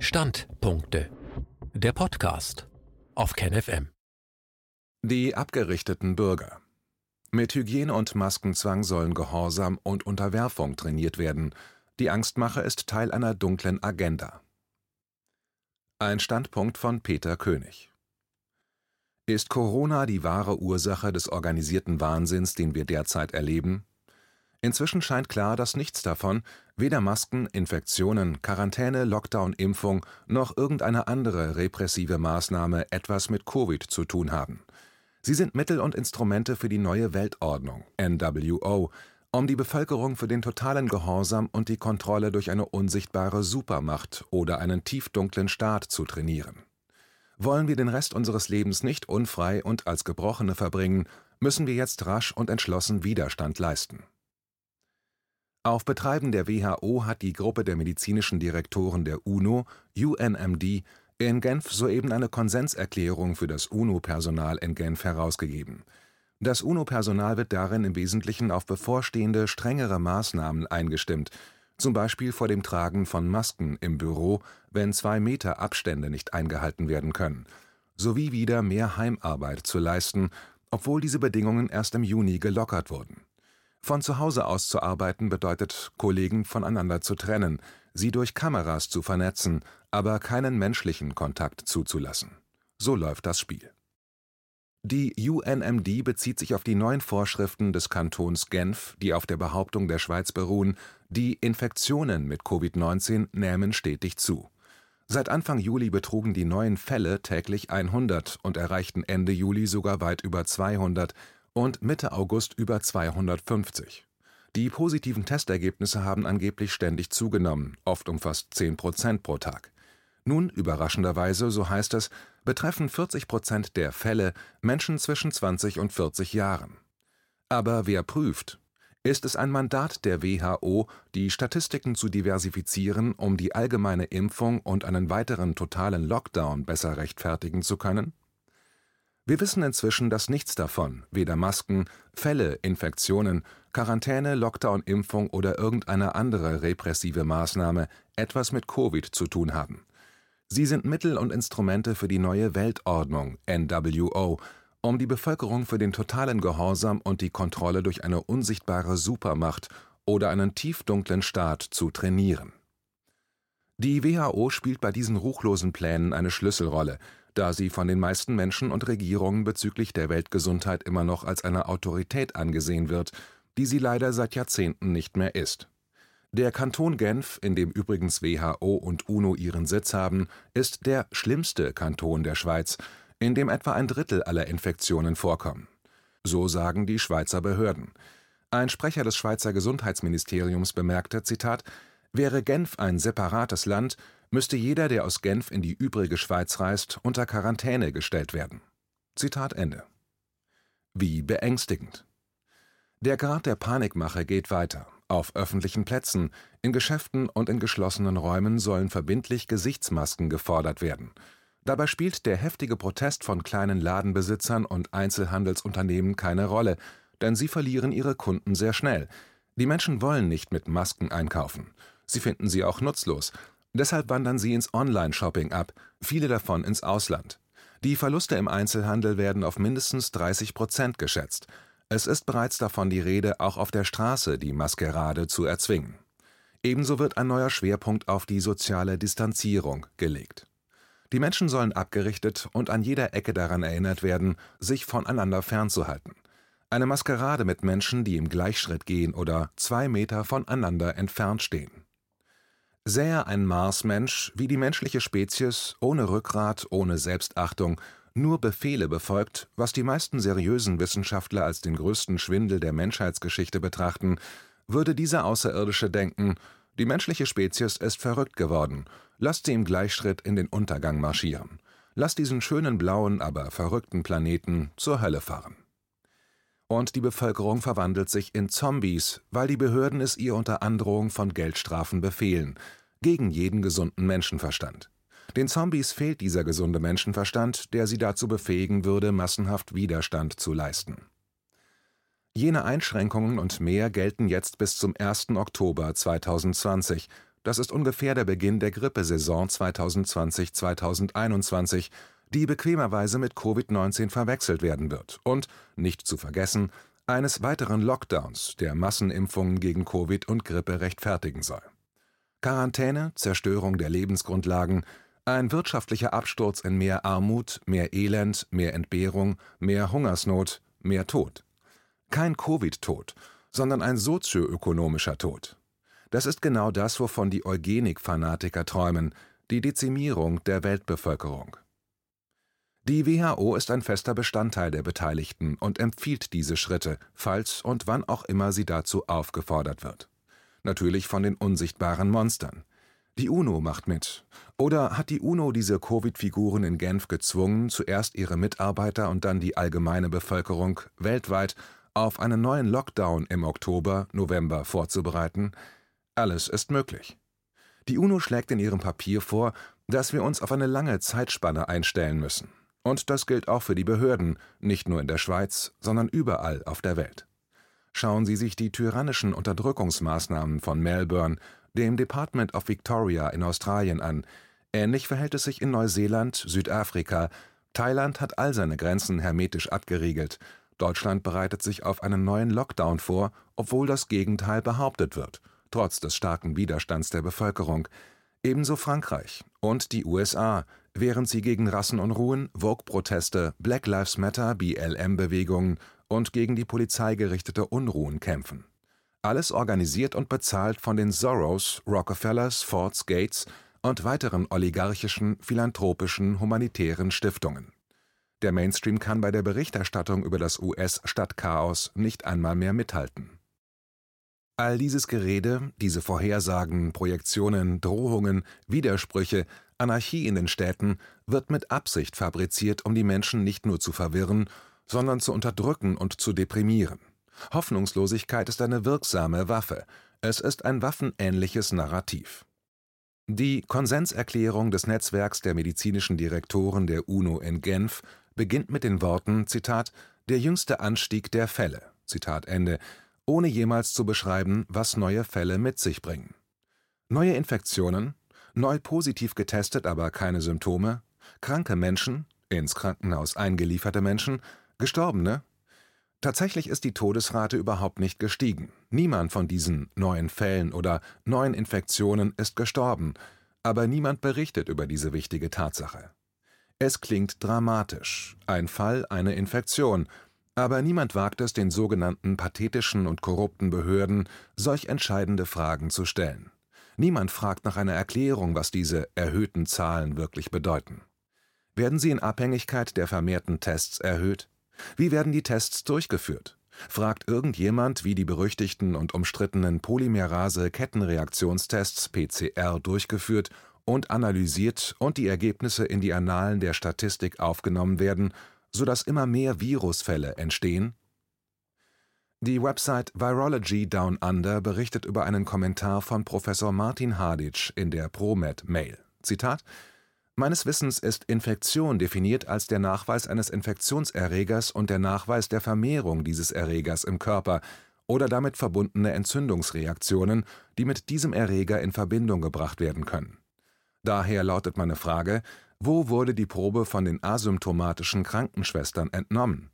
Standpunkte. Der Podcast auf KenFM. Die abgerichteten Bürger. Mit Hygiene- und Maskenzwang sollen Gehorsam und Unterwerfung trainiert werden. Die Angstmache ist Teil einer dunklen Agenda. Ein Standpunkt von Peter König. Ist Corona die wahre Ursache des organisierten Wahnsinns, den wir derzeit erleben? Inzwischen scheint klar, dass nichts davon, weder Masken, Infektionen, Quarantäne, Lockdown, Impfung noch irgendeine andere repressive Maßnahme etwas mit Covid zu tun haben. Sie sind Mittel und Instrumente für die neue Weltordnung (NWO), um die Bevölkerung für den totalen Gehorsam und die Kontrolle durch eine unsichtbare Supermacht oder einen tiefdunklen Staat zu trainieren. Wollen wir den Rest unseres Lebens nicht unfrei und als Gebrochene verbringen, müssen wir jetzt rasch und entschlossen Widerstand leisten auf Betreiben der WHO hat die Gruppe der medizinischen Direktoren der UNO (UNMD) in Genf soeben eine Konsenserklärung für das UNO-Personal in Genf herausgegeben. Das UNO-Personal wird darin im Wesentlichen auf bevorstehende strengere Maßnahmen eingestimmt, zum Beispiel vor dem Tragen von Masken im Büro, wenn zwei Meter Abstände nicht eingehalten werden können, sowie wieder mehr Heimarbeit zu leisten, obwohl diese Bedingungen erst im Juni gelockert wurden von zu Hause aus zu arbeiten bedeutet, Kollegen voneinander zu trennen, sie durch Kameras zu vernetzen, aber keinen menschlichen Kontakt zuzulassen. So läuft das Spiel. Die UNMD bezieht sich auf die neuen Vorschriften des Kantons Genf, die auf der Behauptung der Schweiz beruhen, die Infektionen mit Covid-19 nähmen stetig zu. Seit Anfang Juli betrugen die neuen Fälle täglich 100 und erreichten Ende Juli sogar weit über 200, und Mitte August über 250. Die positiven Testergebnisse haben angeblich ständig zugenommen, oft um fast 10 Prozent pro Tag. Nun, überraschenderweise, so heißt es, betreffen 40 Prozent der Fälle Menschen zwischen 20 und 40 Jahren. Aber wer prüft? Ist es ein Mandat der WHO, die Statistiken zu diversifizieren, um die allgemeine Impfung und einen weiteren totalen Lockdown besser rechtfertigen zu können? Wir wissen inzwischen, dass nichts davon, weder Masken, Fälle, Infektionen, Quarantäne, Lockdown, Impfung oder irgendeine andere repressive Maßnahme etwas mit Covid zu tun haben. Sie sind Mittel und Instrumente für die neue Weltordnung (NWO), um die Bevölkerung für den totalen Gehorsam und die Kontrolle durch eine unsichtbare Supermacht oder einen tiefdunklen Staat zu trainieren. Die WHO spielt bei diesen ruchlosen Plänen eine Schlüsselrolle da sie von den meisten Menschen und Regierungen bezüglich der Weltgesundheit immer noch als eine Autorität angesehen wird, die sie leider seit Jahrzehnten nicht mehr ist. Der Kanton Genf, in dem übrigens WHO und UNO ihren Sitz haben, ist der schlimmste Kanton der Schweiz, in dem etwa ein Drittel aller Infektionen vorkommen. So sagen die Schweizer Behörden. Ein Sprecher des Schweizer Gesundheitsministeriums bemerkte, Zitat, wäre Genf ein separates Land, müsste jeder, der aus Genf in die übrige Schweiz reist, unter Quarantäne gestellt werden. Zitat Ende. Wie beängstigend. Der Grad der Panikmache geht weiter. Auf öffentlichen Plätzen, in Geschäften und in geschlossenen Räumen sollen verbindlich Gesichtsmasken gefordert werden. Dabei spielt der heftige Protest von kleinen Ladenbesitzern und Einzelhandelsunternehmen keine Rolle, denn sie verlieren ihre Kunden sehr schnell. Die Menschen wollen nicht mit Masken einkaufen. Sie finden sie auch nutzlos, Deshalb wandern sie ins Online-Shopping ab, viele davon ins Ausland. Die Verluste im Einzelhandel werden auf mindestens 30 Prozent geschätzt. Es ist bereits davon die Rede, auch auf der Straße die Maskerade zu erzwingen. Ebenso wird ein neuer Schwerpunkt auf die soziale Distanzierung gelegt. Die Menschen sollen abgerichtet und an jeder Ecke daran erinnert werden, sich voneinander fernzuhalten. Eine Maskerade mit Menschen, die im Gleichschritt gehen oder zwei Meter voneinander entfernt stehen. Sähe ein Marsmensch, wie die menschliche Spezies, ohne Rückgrat, ohne Selbstachtung, nur Befehle befolgt, was die meisten seriösen Wissenschaftler als den größten Schwindel der Menschheitsgeschichte betrachten, würde dieser Außerirdische denken, die menschliche Spezies ist verrückt geworden, lasst sie im Gleichschritt in den Untergang marschieren. Lasst diesen schönen blauen, aber verrückten Planeten zur Hölle fahren. Und die Bevölkerung verwandelt sich in Zombies, weil die Behörden es ihr unter Androhung von Geldstrafen befehlen, gegen jeden gesunden Menschenverstand. Den Zombies fehlt dieser gesunde Menschenverstand, der sie dazu befähigen würde, massenhaft Widerstand zu leisten. Jene Einschränkungen und mehr gelten jetzt bis zum 1. Oktober 2020, Das ist ungefähr der Beginn der Grippesaison 2020/2021, die bequemerweise mit Covid-19 verwechselt werden wird und, nicht zu vergessen, eines weiteren Lockdowns, der Massenimpfungen gegen Covid und Grippe rechtfertigen soll. Quarantäne, Zerstörung der Lebensgrundlagen, ein wirtschaftlicher Absturz in mehr Armut, mehr Elend, mehr Entbehrung, mehr Hungersnot, mehr Tod. Kein Covid-Tod, sondern ein sozioökonomischer Tod. Das ist genau das, wovon die Eugenik-Fanatiker träumen, die Dezimierung der Weltbevölkerung. Die WHO ist ein fester Bestandteil der Beteiligten und empfiehlt diese Schritte, falls und wann auch immer sie dazu aufgefordert wird. Natürlich von den unsichtbaren Monstern. Die UNO macht mit. Oder hat die UNO diese Covid-Figuren in Genf gezwungen, zuerst ihre Mitarbeiter und dann die allgemeine Bevölkerung weltweit auf einen neuen Lockdown im Oktober, November vorzubereiten? Alles ist möglich. Die UNO schlägt in ihrem Papier vor, dass wir uns auf eine lange Zeitspanne einstellen müssen. Und das gilt auch für die Behörden, nicht nur in der Schweiz, sondern überall auf der Welt. Schauen Sie sich die tyrannischen Unterdrückungsmaßnahmen von Melbourne, dem Department of Victoria in Australien an. Ähnlich verhält es sich in Neuseeland, Südafrika. Thailand hat all seine Grenzen hermetisch abgeriegelt. Deutschland bereitet sich auf einen neuen Lockdown vor, obwohl das Gegenteil behauptet wird, trotz des starken Widerstands der Bevölkerung. Ebenso Frankreich und die USA, während sie gegen Rassenunruhen, Vogue-Proteste, Black Lives Matter, BLM-Bewegungen und gegen die Polizei gerichtete Unruhen kämpfen. Alles organisiert und bezahlt von den Soros, Rockefellers, Fords, Gates und weiteren oligarchischen, philanthropischen, humanitären Stiftungen. Der Mainstream kann bei der Berichterstattung über das US-Stadtchaos nicht einmal mehr mithalten. All dieses Gerede, diese Vorhersagen, Projektionen, Drohungen, Widersprüche, Anarchie in den Städten wird mit Absicht fabriziert, um die Menschen nicht nur zu verwirren, sondern zu unterdrücken und zu deprimieren. Hoffnungslosigkeit ist eine wirksame Waffe, es ist ein waffenähnliches Narrativ. Die Konsenserklärung des Netzwerks der medizinischen Direktoren der UNO in Genf beginnt mit den Worten Zitat Der jüngste Anstieg der Fälle Zitat Ende, ohne jemals zu beschreiben, was neue Fälle mit sich bringen. Neue Infektionen, neu positiv getestet, aber keine Symptome, kranke Menschen, ins Krankenhaus eingelieferte Menschen, Gestorbene, Tatsächlich ist die Todesrate überhaupt nicht gestiegen. Niemand von diesen neuen Fällen oder neuen Infektionen ist gestorben, aber niemand berichtet über diese wichtige Tatsache. Es klingt dramatisch, ein Fall, eine Infektion, aber niemand wagt es den sogenannten pathetischen und korrupten Behörden, solch entscheidende Fragen zu stellen. Niemand fragt nach einer Erklärung, was diese erhöhten Zahlen wirklich bedeuten. Werden sie in Abhängigkeit der vermehrten Tests erhöht? Wie werden die Tests durchgeführt? Fragt irgendjemand, wie die berüchtigten und umstrittenen Polymerase-Kettenreaktionstests PCR durchgeführt und analysiert und die Ergebnisse in die Annalen der Statistik aufgenommen werden, sodass immer mehr Virusfälle entstehen? Die Website Virology Down Under berichtet über einen Kommentar von Professor Martin Hadic in der ProMed Mail. Zitat Meines Wissens ist Infektion definiert als der Nachweis eines Infektionserregers und der Nachweis der Vermehrung dieses Erregers im Körper oder damit verbundene Entzündungsreaktionen, die mit diesem Erreger in Verbindung gebracht werden können. Daher lautet meine Frage, wo wurde die Probe von den asymptomatischen Krankenschwestern entnommen?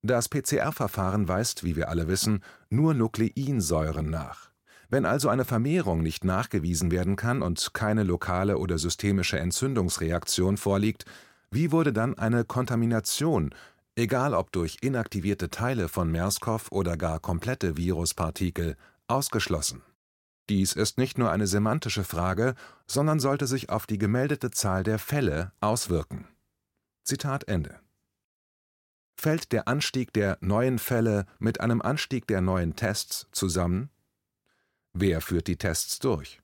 Das PCR-Verfahren weist, wie wir alle wissen, nur Nukleinsäuren nach. Wenn also eine Vermehrung nicht nachgewiesen werden kann und keine lokale oder systemische Entzündungsreaktion vorliegt, wie wurde dann eine Kontamination, egal ob durch inaktivierte Teile von MERS-CoV oder gar komplette Viruspartikel, ausgeschlossen? Dies ist nicht nur eine semantische Frage, sondern sollte sich auf die gemeldete Zahl der Fälle auswirken. Zitat Ende. Fällt der Anstieg der neuen Fälle mit einem Anstieg der neuen Tests zusammen? Wer führt die Tests durch?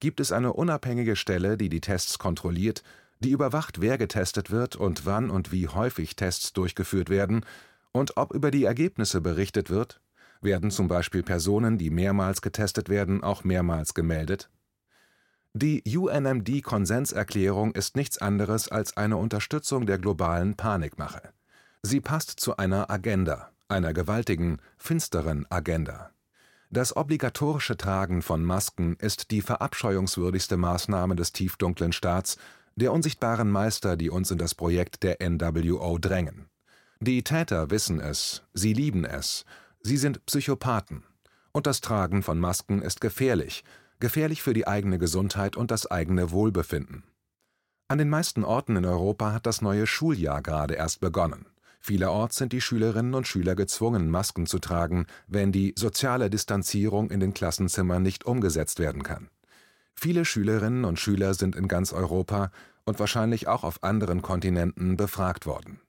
Gibt es eine unabhängige Stelle, die die Tests kontrolliert, die überwacht, wer getestet wird und wann und wie häufig Tests durchgeführt werden und ob über die Ergebnisse berichtet wird? Werden zum Beispiel Personen, die mehrmals getestet werden, auch mehrmals gemeldet? Die UNMD-Konsenserklärung ist nichts anderes als eine Unterstützung der globalen Panikmache. Sie passt zu einer Agenda, einer gewaltigen, finsteren Agenda. Das obligatorische Tragen von Masken ist die verabscheuungswürdigste Maßnahme des tiefdunklen Staats, der unsichtbaren Meister, die uns in das Projekt der NWO drängen. Die Täter wissen es, sie lieben es, sie sind Psychopathen. Und das Tragen von Masken ist gefährlich, gefährlich für die eigene Gesundheit und das eigene Wohlbefinden. An den meisten Orten in Europa hat das neue Schuljahr gerade erst begonnen. Vielerorts sind die Schülerinnen und Schüler gezwungen, Masken zu tragen, wenn die soziale Distanzierung in den Klassenzimmern nicht umgesetzt werden kann. Viele Schülerinnen und Schüler sind in ganz Europa und wahrscheinlich auch auf anderen Kontinenten befragt worden.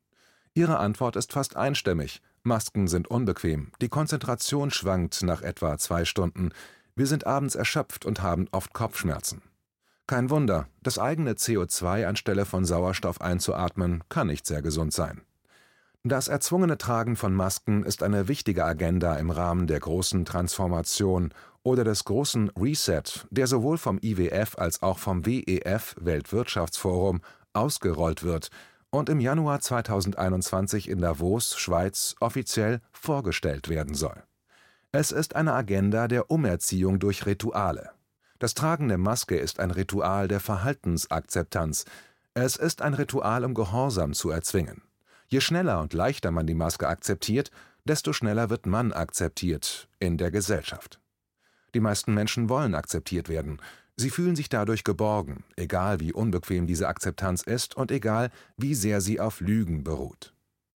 Ihre Antwort ist fast einstimmig. Masken sind unbequem, die Konzentration schwankt nach etwa zwei Stunden, wir sind abends erschöpft und haben oft Kopfschmerzen. Kein Wunder, das eigene CO2 anstelle von Sauerstoff einzuatmen, kann nicht sehr gesund sein. Das erzwungene Tragen von Masken ist eine wichtige Agenda im Rahmen der großen Transformation oder des großen Reset, der sowohl vom IWF als auch vom WEF Weltwirtschaftsforum ausgerollt wird und im Januar 2021 in Davos, Schweiz, offiziell vorgestellt werden soll. Es ist eine Agenda der Umerziehung durch Rituale. Das Tragen der Maske ist ein Ritual der Verhaltensakzeptanz. Es ist ein Ritual, um Gehorsam zu erzwingen. Je schneller und leichter man die Maske akzeptiert, desto schneller wird man akzeptiert in der Gesellschaft. Die meisten Menschen wollen akzeptiert werden. Sie fühlen sich dadurch geborgen, egal wie unbequem diese Akzeptanz ist und egal wie sehr sie auf Lügen beruht.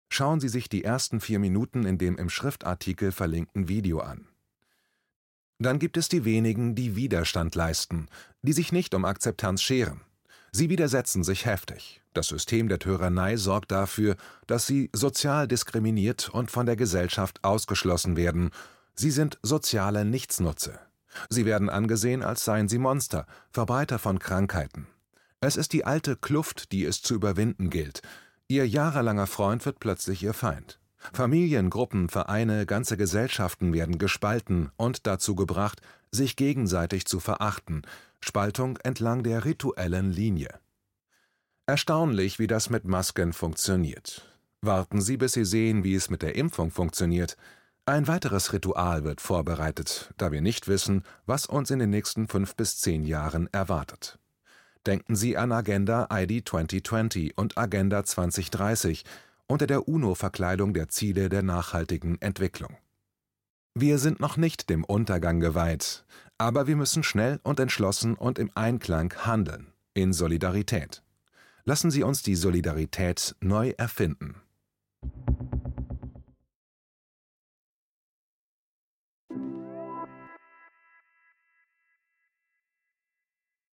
Schauen Sie sich die ersten vier Minuten in dem im Schriftartikel verlinkten Video an. Dann gibt es die wenigen, die Widerstand leisten, die sich nicht um Akzeptanz scheren. Sie widersetzen sich heftig. Das System der Tyrannei sorgt dafür, dass sie sozial diskriminiert und von der Gesellschaft ausgeschlossen werden. Sie sind soziale Nichtsnutze. Sie werden angesehen, als seien sie Monster, Verbreiter von Krankheiten. Es ist die alte Kluft, die es zu überwinden gilt. Ihr jahrelanger Freund wird plötzlich ihr Feind. Familien, Gruppen, Vereine, ganze Gesellschaften werden gespalten und dazu gebracht, sich gegenseitig zu verachten, Spaltung entlang der rituellen Linie. Erstaunlich, wie das mit Masken funktioniert. Warten Sie, bis Sie sehen, wie es mit der Impfung funktioniert. Ein weiteres Ritual wird vorbereitet, da wir nicht wissen, was uns in den nächsten fünf bis zehn Jahren erwartet. Denken Sie an Agenda ID 2020 und Agenda 2030 unter der UNO-Verkleidung der Ziele der nachhaltigen Entwicklung. Wir sind noch nicht dem Untergang geweiht, aber wir müssen schnell und entschlossen und im Einklang handeln, in Solidarität. Lassen Sie uns die Solidarität neu erfinden.